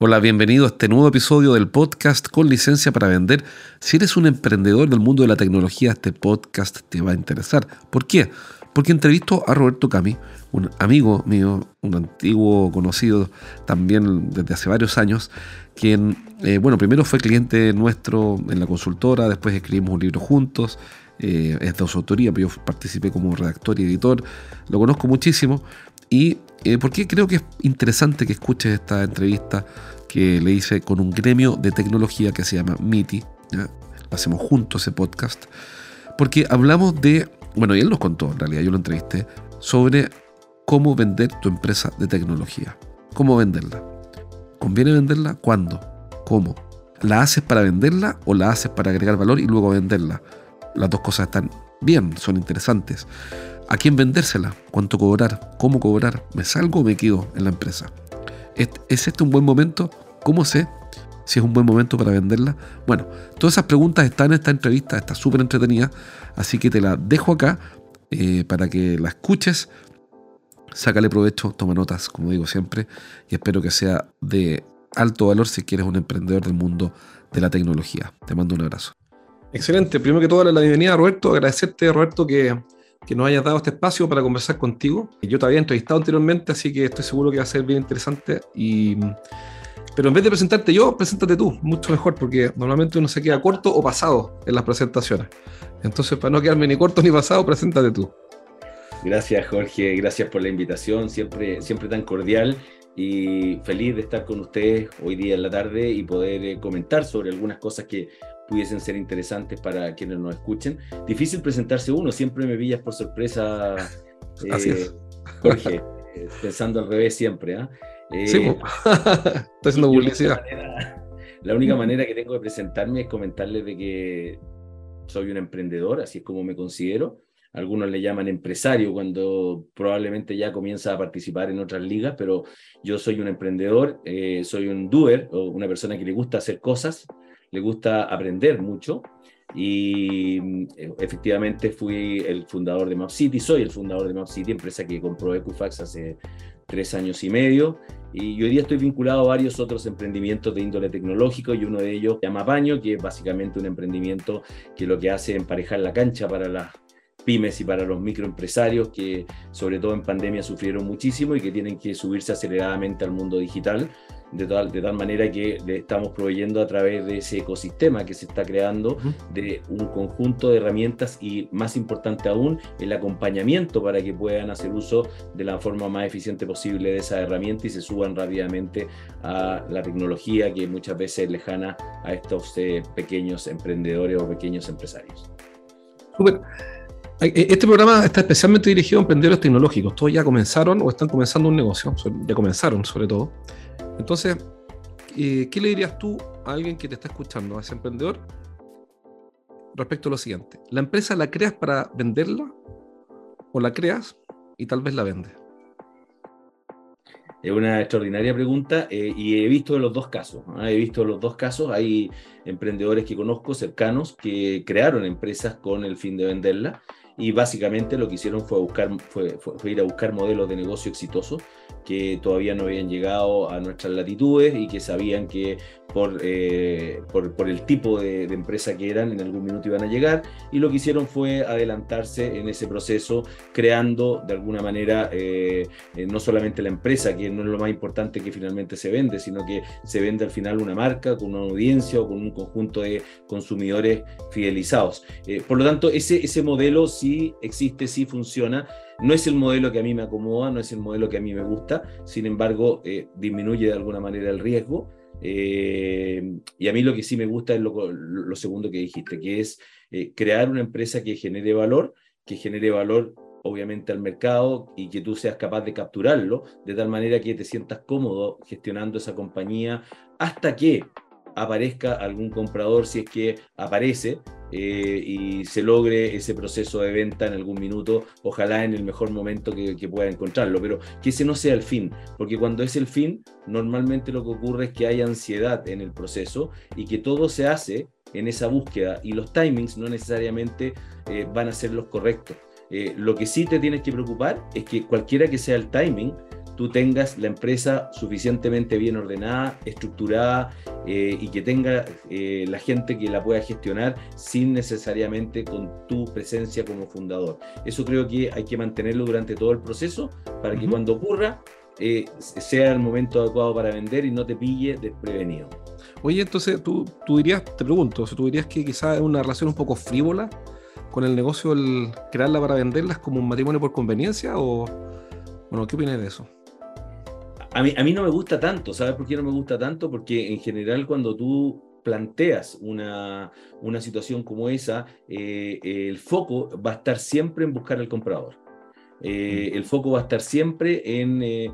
Hola, bienvenido a este nuevo episodio del podcast con licencia para vender. Si eres un emprendedor del mundo de la tecnología, este podcast te va a interesar. ¿Por qué? Porque entrevisto a Roberto Cami, un amigo mío, un antiguo conocido también desde hace varios años, quien, eh, bueno, primero fue cliente nuestro en la consultora, después escribimos un libro juntos, eh, es de su autoría, pero yo participé como redactor y editor, lo conozco muchísimo y eh, porque creo que es interesante que escuches esta entrevista que le hice con un gremio de tecnología que se llama MITI. Lo hacemos juntos ese podcast. Porque hablamos de, bueno, y él nos contó, en realidad yo lo entrevisté, sobre cómo vender tu empresa de tecnología. ¿Cómo venderla? ¿Conviene venderla? ¿Cuándo? ¿Cómo? ¿La haces para venderla o la haces para agregar valor y luego venderla? Las dos cosas están bien, son interesantes. ¿A quién vendérsela? ¿Cuánto cobrar? ¿Cómo cobrar? ¿Me salgo o me quedo en la empresa? ¿Es, este un buen momento? ¿Cómo sé si es un buen momento para venderla? Bueno, todas esas preguntas están en esta entrevista, está súper entretenida, así que te la dejo acá eh, para que la escuches, sácale provecho, toma notas, como digo siempre, y espero que sea de alto valor si quieres un emprendedor del mundo de la tecnología. Te mando un abrazo. Excelente, primero que todo, la bienvenida Roberto, agradecerte Roberto que que nos hayas dado este espacio para conversar contigo. Yo te había entrevistado anteriormente, así que estoy seguro que va a ser bien interesante. Y, pero en vez de presentarte yo, preséntate tú, mucho mejor, porque normalmente uno se queda corto o pasado en las presentaciones. Entonces, para no quedarme ni corto ni pasado, preséntate tú. Gracias, Jorge, gracias por la invitación, siempre, siempre tan cordial y feliz de estar con ustedes hoy día en la tarde y poder eh, comentar sobre algunas cosas que pudiesen ser interesantes para quienes nos escuchen. Difícil presentarse uno, siempre me pillas por sorpresa, eh, Jorge, eh, pensando al revés siempre. ¿ah? sí, estoy haciendo publicidad. La única manera que tengo de presentarme es comentarles de que soy un emprendedor, así es como me considero algunos le llaman empresario cuando probablemente ya comienza a participar en otras ligas, pero yo soy un emprendedor, eh, soy un doer o una persona que le gusta hacer cosas, le gusta aprender mucho y eh, efectivamente fui el fundador de Map City, soy el fundador de Map City, empresa que compró Equifax hace tres años y medio y hoy día estoy vinculado a varios otros emprendimientos de índole tecnológico y uno de ellos se llama Paño, que es básicamente un emprendimiento que lo que hace es emparejar la cancha para las pymes y para los microempresarios que sobre todo en pandemia sufrieron muchísimo y que tienen que subirse aceleradamente al mundo digital, de tal, de tal manera que le estamos proveyendo a través de ese ecosistema que se está creando de un conjunto de herramientas y más importante aún el acompañamiento para que puedan hacer uso de la forma más eficiente posible de esa herramienta y se suban rápidamente a la tecnología que muchas veces es lejana a estos eh, pequeños emprendedores o pequeños empresarios. Super. Eh, este programa está especialmente dirigido a emprendedores tecnológicos. Todos ya comenzaron o están comenzando un negocio, ya comenzaron sobre todo. Entonces, eh, ¿qué le dirías tú a alguien que te está escuchando, a ese emprendedor, respecto a lo siguiente? ¿La empresa la creas para venderla o la creas y tal vez la vendes? Es una extraordinaria pregunta eh, y he visto los dos casos. He visto los dos casos. Hay emprendedores que conozco cercanos que crearon empresas con el fin de venderla y básicamente lo que hicieron fue, buscar, fue, ir a buscar modelos de negocio exitosos que todavía no habían llegado a nuestras latitudes y que sabían que por, eh, por, el tipo de, empresa que eran, en algún minuto iban a llegar, y lo que hicieron fue adelantarse en ese proceso, creando de alguna manera eh, eh, no solamente la empresa, que no es lo más importante que finalmente se vende, sino que se vende al final una marca, con una audiencia o con un conjunto de consumidores fidelizados. por lo tanto, ese, ese modelo sí existe, sí funciona. No es el modelo que a mí me acomoda, no es el modelo que a mí me gusta, sin embargo, disminuye de alguna manera el riesgo eh, y a mí lo que sí me gusta es lo, segundo que dijiste, que es eh, crear una empresa que genere valor, que genere valor obviamente al mercado y que tú seas capaz de capturarlo de tal manera que te sientas cómodo gestionando esa compañía hasta que aparezca algún comprador si es que aparece eh, y se logre ese proceso de venta en algún minuto, ojalá en el mejor momento que, pueda encontrarlo, pero que ese no sea el fin, porque cuando es el fin, normalmente lo que ocurre es que hay ansiedad en el proceso y que todo se hace en esa búsqueda y los timings no necesariamente eh, van a ser los correctos. Eh, lo que sí te tienes que preocupar es que cualquiera que sea el timing, tú tengas la empresa suficientemente bien ordenada, estructurada eh, y que tenga eh, la gente que la pueda gestionar sin necesariamente con tu presencia como fundador. Eso creo que hay que mantenerlo durante todo el proceso para que cuando ocurra eh, sea el momento adecuado para vender y no te pille desprevenido. Oye, entonces tú, tú dirías, te pregunto, tú dirías que quizás es una relación un poco frívola con el negocio el crearla para venderlas como un matrimonio por conveniencia o bueno, ¿qué opinas de eso? A mí, no me gusta tanto, ¿sabes por qué no me gusta tanto? Porque en general cuando tú planteas una, una situación como esa, eh, el foco va a estar siempre en buscar al comprador. Eh, el foco va a estar siempre en eh,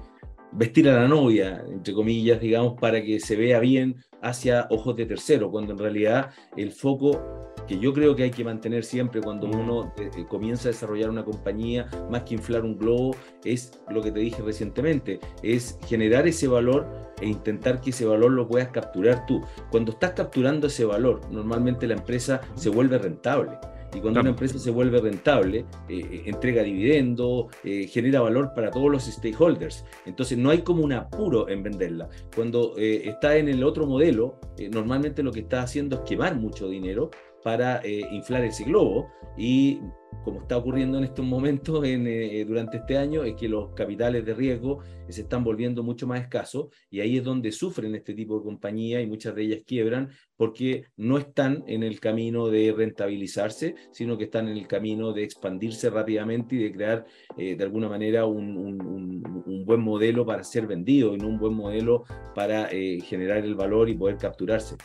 vestir a la novia, entre comillas, digamos, para que se vea bien hacia ojos de tercero, cuando en realidad el foco que yo creo que hay que mantener siempre cuando uno eh, eh, comienza a desarrollar una compañía, más que inflar un globo, es lo que te dije recientemente, es generar ese valor e intentar que ese valor lo puedas capturar tú. Cuando estás capturando ese valor, normalmente la empresa se vuelve rentable. Y cuando una empresa se vuelve rentable, eh, eh, entrega dividendo, eh, genera valor para todos los stakeholders. Entonces no hay como un apuro en venderla. Cuando está en el otro modelo, normalmente lo que está haciendo es quemar mucho dinero para inflar ese globo. Y como está ocurriendo en estos momentos en, eh, durante este año, es que los capitales de riesgo se están volviendo mucho más escasos y ahí es donde sufren este tipo de compañías y muchas de ellas quiebran porque no están en el camino de rentabilizarse, sino que están en el camino de expandirse rápidamente y de crear eh, de alguna manera un, un, buen modelo para ser vendido y no un buen modelo para eh, generar el valor y poder capturarse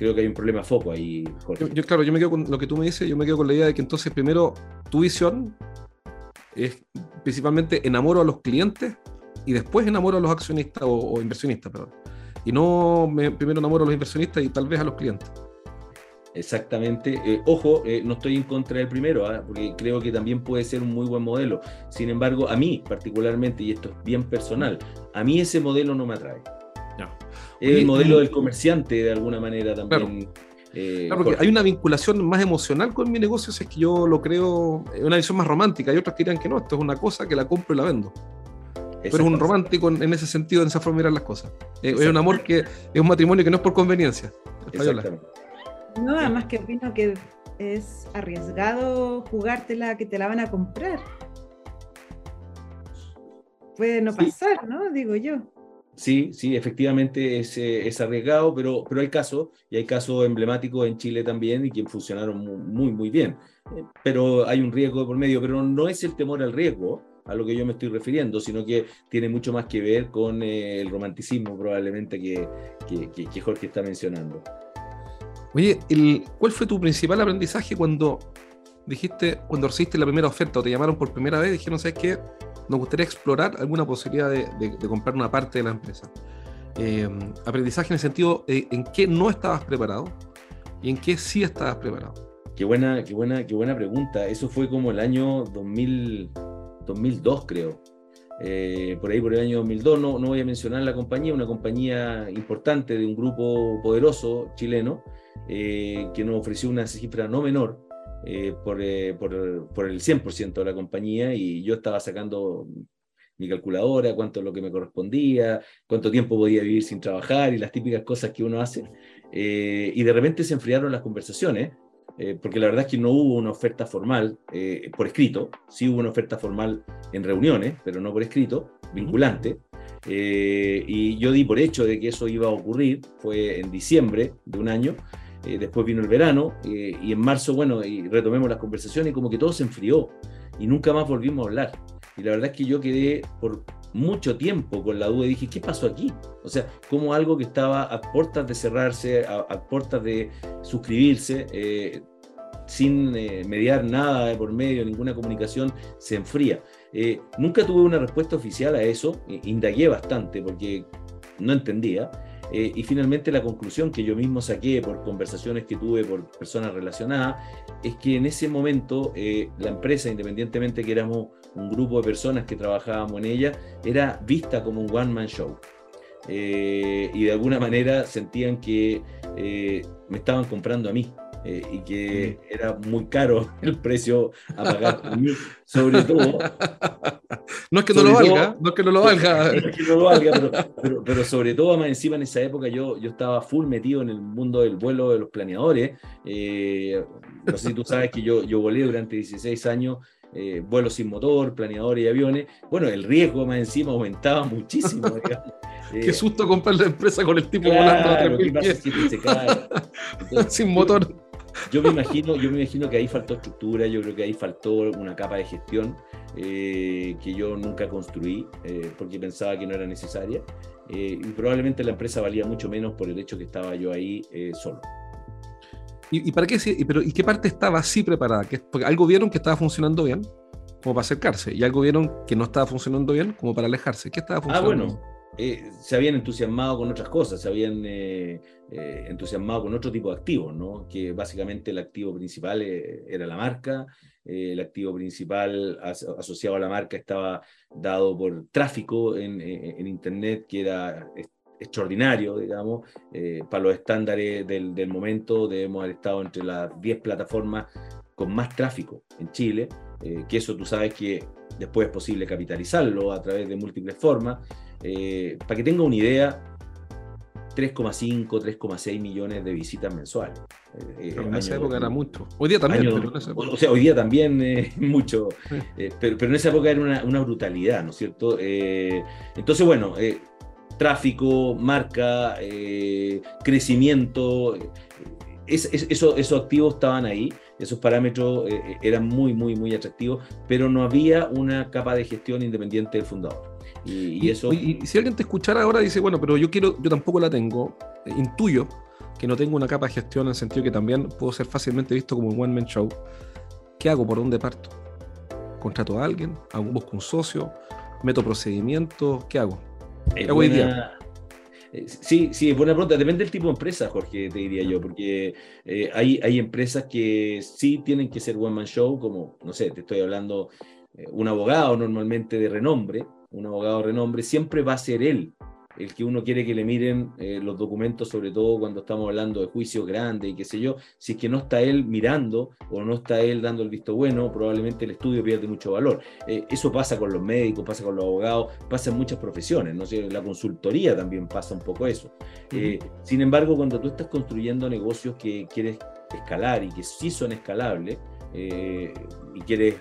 creo que hay un problema foco ahí, Jorge. Yo, claro, yo me quedo con lo que tú me dices, yo me quedo con la idea de que entonces primero tu visión es principalmente enamoro a los clientes y después enamoro a los accionistas o, inversionistas, perdón. Y no me, primero enamoro a los inversionistas y tal vez a los clientes. Exactamente. Eh, ojo, eh, no estoy en contra del primero, ¿ah? porque creo que también puede ser un muy buen modelo. Sin embargo, a mí particularmente, y esto es bien personal, a mí ese modelo no me atrae. No el modelo del comerciante de alguna manera también. Eh, claro, porque hay una vinculación más emocional con mi negocio, si es que yo lo creo, una visión más romántica. Hay otros que dirán que no, esto es una cosa que la compro y la vendo. Pero es un romántico en ese sentido, en esa forma de mirar las cosas. Eh, es un amor que es un matrimonio que no es por conveniencia. No, además que opino que es arriesgado jugártela que te la van a comprar. Puede no pasar, ¿no? Digo yo. Sí, sí, efectivamente es, eh, es, arriesgado, pero, pero hay casos, y hay casos emblemáticos en Chile también, y que funcionaron muy, muy, bien. Eh, pero hay un riesgo por medio, pero no es el temor al riesgo a lo que yo me estoy refiriendo, sino que tiene mucho más que ver con eh, el romanticismo probablemente que, que, que, Jorge está mencionando. Oye, ¿cuál fue tu principal aprendizaje cuando dijiste, cuando recibiste la primera oferta o te llamaron por primera vez, dijeron, ¿sabes qué? Nos gustaría explorar alguna posibilidad de, comprar una parte de la empresa. Eh, aprendizaje en el sentido de en qué no estabas preparado y en qué sí estabas preparado. Qué buena, qué buena, qué buena pregunta. Eso fue como el año 2000, 2002, creo. Eh, por ahí por el año 2002, no, no voy a mencionar la compañía, una compañía importante de un grupo poderoso chileno eh, que nos ofreció una cifra no menor eh, por, eh, por, por, el 100% de la compañía y yo estaba sacando mi calculadora, cuánto es lo que me correspondía, cuánto tiempo podía vivir sin trabajar y las típicas cosas que uno hace. Eh, y de repente se enfriaron las conversaciones, porque la verdad es que no hubo una oferta formal por escrito, sí hubo una oferta formal en reuniones, pero no por escrito, vinculante. y yo di por hecho de que eso iba a ocurrir, fue en diciembre de un año, eh, después vino el verano eh, y en marzo, bueno, y retomemos las conversaciones y como que todo se enfrió y nunca más volvimos a hablar. Y la verdad es que yo quedé por mucho tiempo con la duda y dije, ¿qué pasó aquí? O sea, como algo que estaba a puertas de cerrarse, a, puertas de suscribirse, eh, sin mediar nada por medio, ninguna comunicación, se enfría. nunca tuve una respuesta oficial a eso, indagué bastante porque no entendía. Eh, y finalmente la conclusión que yo mismo saqué por conversaciones que tuve por personas relacionadas es que en ese momento eh, la empresa, independientemente que éramos un grupo de personas que trabajábamos en ella, era vista como un one-man show. Eh, y de alguna manera sentían que me estaban comprando a mí. Eh, y que era muy caro el precio a pagar sobre todo. No es que no lo valga, no es que no lo valga. No es que no lo valga, pero, pero, sobre todo más encima en esa época yo, yo estaba full metido en el mundo del vuelo de los planeadores. Eh, no sé si tú sabes que yo, yo volé durante 16 años. Eh, vuelos sin motor, planeadores y aviones, bueno, el riesgo más encima aumentaba muchísimo. Qué susto comprar la empresa con el tipo volando a 3.000 Sin motor yo me imagino, yo me imagino que ahí faltó estructura, yo creo que ahí faltó una capa de gestión eh, que yo nunca construí eh, porque pensaba que no era necesaria eh, y probablemente la empresa valía mucho menos por el hecho que estaba yo ahí solo. ¿Y, para qué? Pero, ¿Y qué parte estaba así preparada? Porque algo vieron que estaba funcionando bien, como para acercarse, y algo vieron que no estaba funcionando bien, como para alejarse. ¿Qué estaba funcionando? Ah, bueno, eh, se habían entusiasmado con otras cosas, se habían eh, eh, entusiasmado con otro tipo de activos, ¿no? que básicamente el activo principal era la marca, el activo principal asociado a la marca estaba dado por tráfico en, en Internet, que era extraordinario, digamos, para los estándares del, del, momento debemos haber estado entre las 10 plataformas con más tráfico en Chile, que eso tú sabes que después es posible capitalizarlo a través de múltiples formas. Eh, para que tenga una idea, 3,5, 3,6 millones de visitas mensuales. Eh, en esa época era mucho. Hoy día también. o sea, hoy día también es mucho. Eh, pero, pero, en esa época era una, una brutalidad, ¿no es cierto? entonces, bueno, tráfico, marca, crecimiento, eso, esos activos estaban ahí, esos parámetros eran muy, muy, muy atractivos, pero no había una capa de gestión independiente del fundador. Y, eso... Y, si alguien te escuchara ahora dice, bueno, pero yo quiero, yo tampoco la tengo, eh, intuyo que no tengo una capa de gestión en el sentido que también puedo ser fácilmente visto como un one-man show. ¿Qué hago? ¿Por dónde parto? ¿Contrato a alguien? ¿Busco un socio? ¿Meto procedimientos? ¿Qué hago? ¿Qué hago hoy día? Eh, sí, sí, buena pregunta. Depende del tipo de empresa, Jorge, te diría yo, porque eh, hay, hay empresas que sí tienen que ser one man show, como, no sé, te estoy hablando, un abogado normalmente de renombre, un abogado de renombre, siempre va a ser él el que uno quiere que le miren eh, los documentos, sobre todo cuando estamos hablando de juicios grandes y qué sé yo, si es que no está él mirando o no está él dando el visto bueno, probablemente el estudio pierde mucho valor. Eh, eso pasa con los médicos, pasa con los abogados, pasa en muchas profesiones, ¿no? la consultoría también pasa un poco eso. Eh, sin embargo, cuando tú estás construyendo negocios que quieres escalar y que sí son escalables, y quieres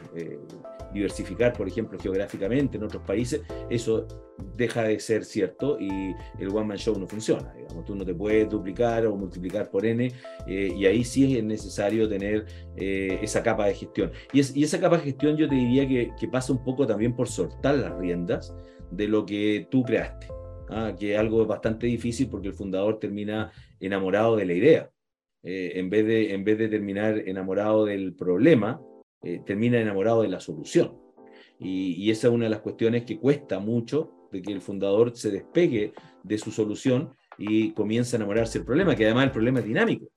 diversificar, por ejemplo, geográficamente en otros países, eso deja de ser cierto y el one man show no funciona. Digamos, tú no te puedes duplicar o multiplicar por n eh, y ahí sí es necesario tener eh, esa capa de gestión. Y, y, esa capa de gestión yo te diría que, que, pasa un poco también por soltar las riendas de lo que tú creaste, ¿ah? que es algo bastante difícil porque el fundador termina enamorado de la idea. Eh, en, vez de, en vez de terminar enamorado del problema, eh, termina enamorado de la solución. Y, esa es una de las cuestiones que cuesta mucho de que el fundador se despegue de su solución y comience a enamorarse del problema, que además el problema es dinámico.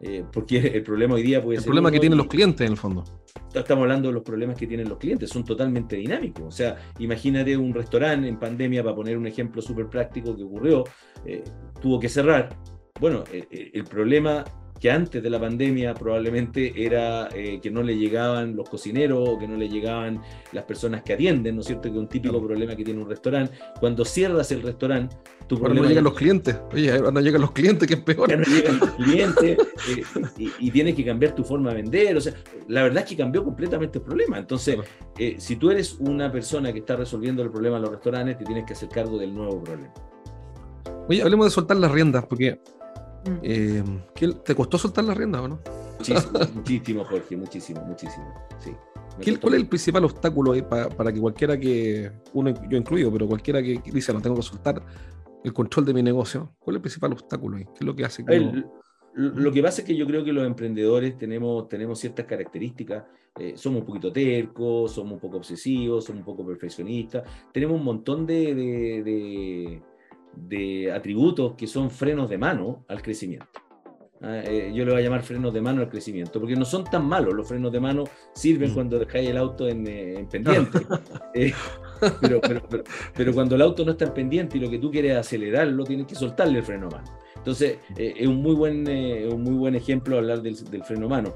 Eh, porque el problema hoy día puede ser... El problema que tienen los clientes en el fondo. Estamos hablando de los problemas que tienen los clientes, son totalmente dinámicos. O sea, imagínate un restaurante en pandemia, para poner un ejemplo súper práctico que ocurrió, eh, tuvo que cerrar. Bueno, el problema que antes de la pandemia probablemente era eh, que no le llegaban los cocineros o que no le llegaban las personas que atienden, ¿no es cierto? Que es un típico problema que tiene un restaurante. Cuando cierras el restaurante, tu ahora problema... no llegan los clientes. Oye, ahora no llegan los clientes, que es peor. No llegan los clientes eh, y, tienes que cambiar tu forma de vender. O sea, la verdad es que cambió completamente el problema. Entonces, eh, si tú eres una persona que está resolviendo el problema en los restaurantes, te tienes que hacer cargo del nuevo problema. Oye, hablemos de soltar las riendas, porque. Eh, ¿Te costó soltar la rienda o no? Muchísimo, Jorge, muchísimo, muchísimo. Sí, ¿Cuál es el principal obstáculo para, que cualquiera que, uno yo incluido, pero cualquiera que dice no tengo que soltar el control de mi negocio, ¿cuál es el principal obstáculo ahí? ¿Qué es lo que hace que Lo que pasa es que yo creo que los emprendedores tenemos, tenemos ciertas características. Eh, somos un poquito tercos, somos un poco obsesivos, somos un poco perfeccionistas. Tenemos un montón de, de atributos que son frenos de mano al crecimiento. Ah, eh, yo le voy a llamar frenos de mano al crecimiento, porque no son tan malos. Los frenos de mano sirven mm. cuando dejáis el auto en, eh, pendiente. Eh, pero, pero, cuando el auto no está en pendiente y lo que tú quieres acelerarlo, tienes que soltarle el freno de mano. Entonces, es un muy buen, un muy buen ejemplo hablar del, del freno de mano.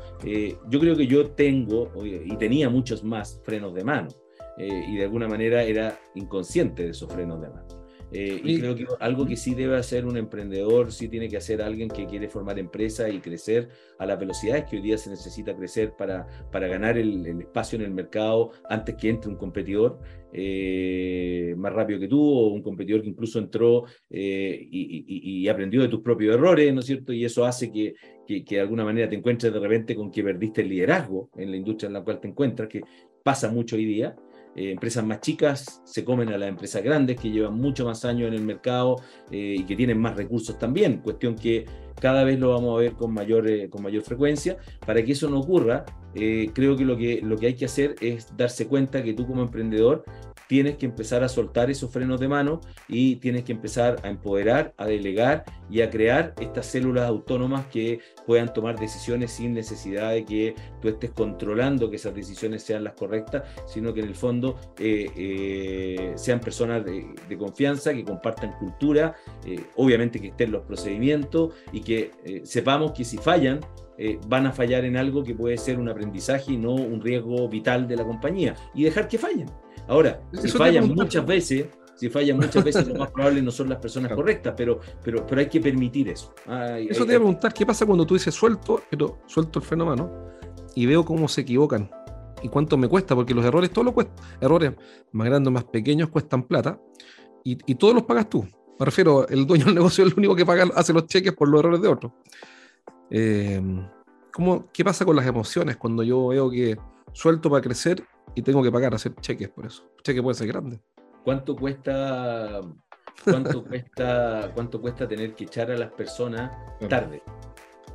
yo creo que yo tengo y tenía muchos más frenos de mano y de alguna manera era inconsciente de esos frenos de mano. Eh, y creo que algo que sí debe hacer un emprendedor, sí tiene que hacer alguien que quiere formar empresa y crecer a las velocidades que hoy día se necesita crecer para, para ganar el, espacio en el mercado antes que entre un competidor eh, más rápido que tú o un competidor que incluso entró eh, y, aprendió de tus propios errores, ¿no es cierto? Y eso hace que, que, que de alguna manera te encuentres de repente con que perdiste el liderazgo en la industria en la cual te encuentras, que pasa mucho hoy día. Eh, empresas más chicas se comen a las empresas grandes que llevan mucho más años en el mercado eh, y que tienen más recursos también, cuestión que cada vez lo vamos a ver con mayor, eh, con mayor frecuencia. Para que eso no ocurra, creo que lo, que lo que hay que hacer es darse cuenta que tú como emprendedor tienes que empezar a soltar esos frenos de mano y tienes que empezar a empoderar, a delegar y a crear estas células autónomas que puedan tomar decisiones sin necesidad de que tú estés controlando que esas decisiones sean las correctas, sino que en el fondo eh, eh, sean personas de, confianza, que compartan cultura, eh, obviamente que estén los procedimientos y que sepamos que si fallan, van a fallar en algo que puede ser un aprendizaje y no un riesgo vital de la compañía y dejar que fallen. Ahora, si fallan muchas veces, si fallan muchas veces, lo más probable no son las personas correctas, pero, pero, pero hay que permitir eso. eso te iba a preguntar, ¿qué pasa cuando tú dices suelto, pero suelto el fenómeno y veo cómo se equivocan? ¿Y cuánto me cuesta? Porque los errores, todos los cuestan. Errores más grandes más pequeños cuestan plata y, y, todos los pagas tú. Me refiero, el dueño del negocio es el único que paga, hace los cheques por los errores de otros. Eh, ¿cómo, ¿Qué pasa con las emociones cuando yo veo que suelto para crecer y tengo que pagar, hacer cheques por eso. Cheque puede ser grande. ¿Cuánto cuesta, cuánto cuesta, cuánto cuesta tener que echar a las personas tarde?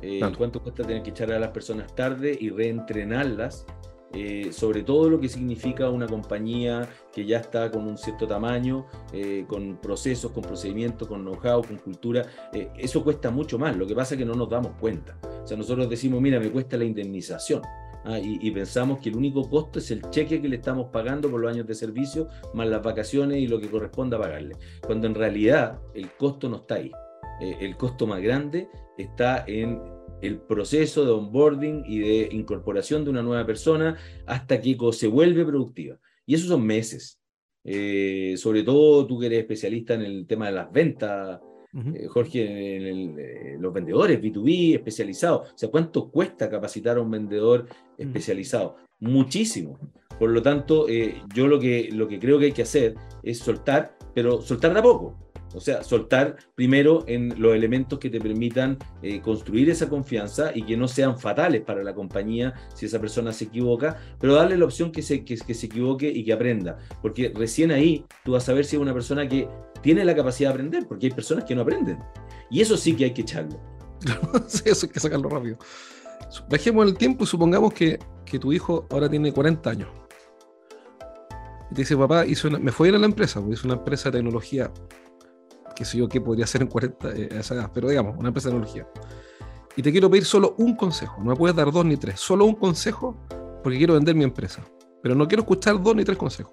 Eh, ¿Cuánto cuesta tener que echar a las personas tarde y reentrenarlas? Eh, sobre todo lo que significa una compañía que ya está con un cierto tamaño, eh, con procesos, con procedimientos, con know-how, con cultura, eso cuesta mucho más. Lo que pasa es que no nos damos cuenta. O sea, nosotros decimos, mira, me cuesta la indemnización. Ah, y, pensamos que el único costo es el cheque que le estamos pagando por los años de servicio, más las vacaciones y lo que corresponda pagarle. Cuando en realidad el costo no está ahí. Eh, el costo más grande está en el proceso de onboarding y de incorporación de una nueva persona hasta que se vuelve productiva. Y esos son meses. Eh, sobre todo tú que eres especialista en el tema de las ventas, eh, Jorge, en eh, los vendedores B2B especializados. O sea, ¿cuánto cuesta capacitar a un vendedor especializado? Muchísimo. Por lo tanto, eh, yo lo que, lo que creo que hay que hacer es soltar, pero soltar de a poco. O sea, soltar primero en los elementos que te permitan construir esa confianza y que no sean fatales para la compañía si esa persona se equivoca, pero darle la opción que se, que, se equivoque y que aprenda. Porque recién ahí tú vas a ver si es una persona que tiene la capacidad de aprender, porque hay personas que no aprenden. Y eso sí que hay que echarlo. eso hay que sacarlo rápido. Bajemos el tiempo y supongamos que, que, tu hijo ahora tiene 40 años. Y te dice, papá, me fue a ir a la empresa, porque hizo una empresa de tecnología, que sé yo qué podría ser en 40 eh, esa edad, pero digamos, una empresa de tecnología. Y te quiero pedir solo un consejo, no me puedes dar dos ni tres, solo un consejo porque quiero vender mi empresa. Pero no quiero escuchar dos ni tres consejos,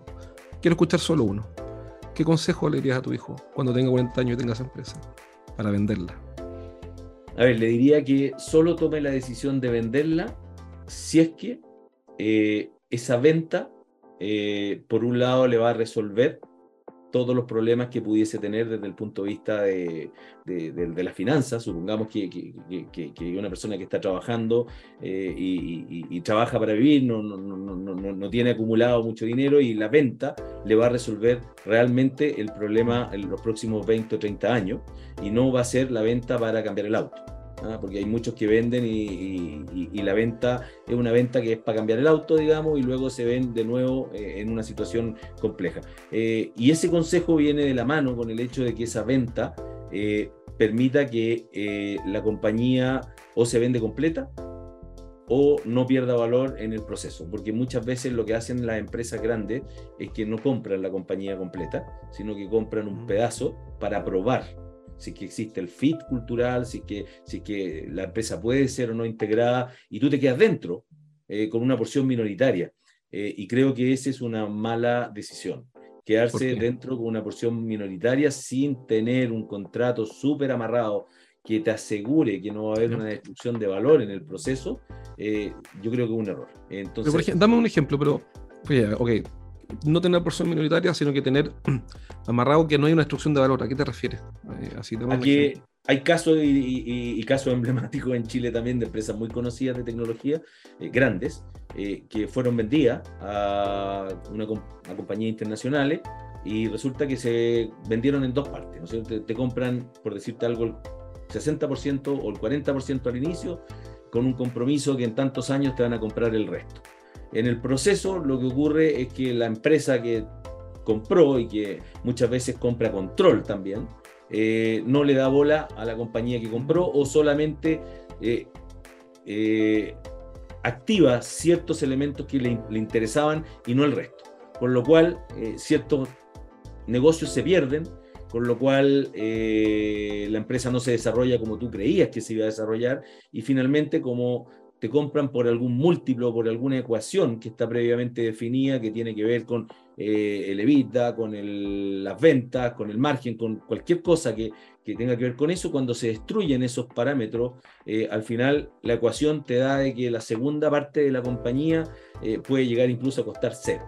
quiero escuchar solo uno. ¿Qué consejo le dirías a tu hijo cuando tenga 40 años y tenga esa empresa para venderla? A ver, le diría que solo tome la decisión de venderla si es que eh, esa venta, eh, por un lado, le va a resolver todos los problemas que pudiese tener desde el punto de vista de, las finanzas. Supongamos que, una persona que está trabajando eh, y, trabaja para vivir no, no, no, no, tiene acumulado mucho dinero y la venta le va a resolver realmente el problema en los próximos 20 o 30 años y no va a ser la venta para cambiar el auto. ¿Ah? porque hay muchos que venden y, la venta es una venta que es para cambiar el auto, digamos, y luego se ven de nuevo eh, en una situación compleja. Eh, y ese consejo viene de la mano con el hecho de que esa venta eh, permita que la compañía o se vende completa o no pierda valor en el proceso, porque muchas veces lo que hacen las empresas grandes es que no compran la compañía completa, sino que compran un pedazo para probar si que existe el fit cultural, si que, si que la empresa puede ser o no integrada, y tú te quedas dentro eh, con una porción minoritaria. Eh, y creo que esa es una mala decisión, quedarse dentro con una porción minoritaria sin tener un contrato súper amarrado que te asegure que no va a haber una destrucción de valor en el proceso, eh, yo creo que es un error. Entonces, dame un ejemplo, pero, ok, no tener porción minoritaria, sino que tener amarrado que no hay una destrucción de valor. ¿A qué te refieres? Eh, así Aquí hay casos y, casos emblemáticos en Chile también de empresas muy conocidas de tecnología, eh, grandes, que fueron vendidas a una a compañías internacionales y resulta que se vendieron en dos partes. ¿no? Te, te compran, por decirte algo, 60% o el 40% al inicio, con un compromiso que en tantos años te van a comprar el resto. En el proceso lo que ocurre es que la empresa que compró y que muchas veces compra control también, eh, no le da bola a la compañía que compró o solamente eh, eh, activa ciertos elementos que le, interesaban y no el resto. Con lo cual, ciertos negocios se pierden con lo cual la empresa no se desarrolla como tú creías que se iba a desarrollar y finalmente como te compran por algún múltiplo, por alguna ecuación que está previamente definida, que tiene que ver con eh, el EBITDA, con las ventas, con el margen, con cualquier cosa que, tenga que ver con eso, cuando se destruyen esos parámetros, eh, al final la ecuación te da de que la segunda parte de la compañía puede llegar incluso a costar cero.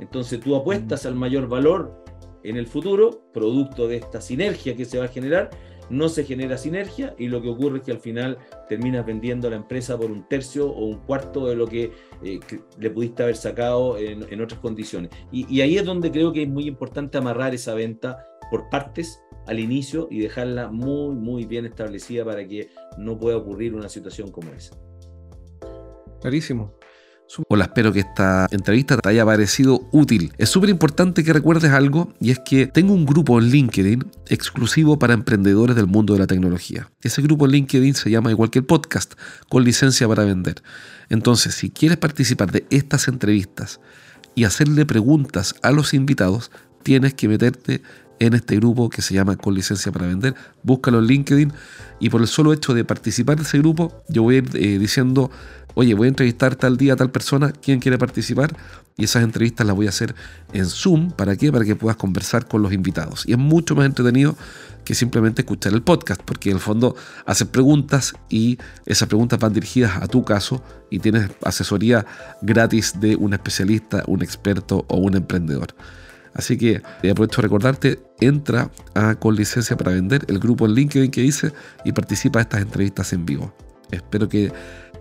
Entonces tú apuestas mm. al mayor valor en el futuro, producto de esta sinergia que se va a generar, no se genera sinergia y lo que ocurre es que al final terminas vendiendo la empresa por un tercio o un cuarto de lo que, eh, le pudiste haber sacado en, otras condiciones. Y, ahí es donde creo que es muy importante amarrar esa venta por partes al inicio y dejarla muy, muy bien establecida para que no pueda ocurrir una situación como esa. Clarísimo. Hola, espero que esta entrevista te haya parecido útil. Es súper importante que recuerdes algo y es que tengo un grupo en LinkedIn exclusivo para emprendedores del mundo de la tecnología. Ese grupo en LinkedIn se llama igual que el podcast, con licencia para vender. Entonces, si quieres participar de estas entrevistas y hacerle preguntas a los invitados, tienes que meterte en este grupo que se llama Con licencia para vender. Búscalo en LinkedIn y por el solo hecho de participar de ese grupo, yo voy a ir eh, diciendo oye, voy a entrevistar tal día a tal persona, ¿quién quiere participar? Y esas entrevistas las voy a hacer en Zoom. ¿Para qué? Para que puedas conversar con los invitados. Y es mucho más entretenido que simplemente escuchar el podcast, porque en el fondo haces preguntas y esas preguntas van dirigidas a tu caso y tienes asesoría gratis de un especialista, un experto o un emprendedor. Así que aprovecho a recordarte, entra a Con Licencia para Vender, el grupo en LinkedIn que hice, y participa de estas entrevistas en vivo. Espero que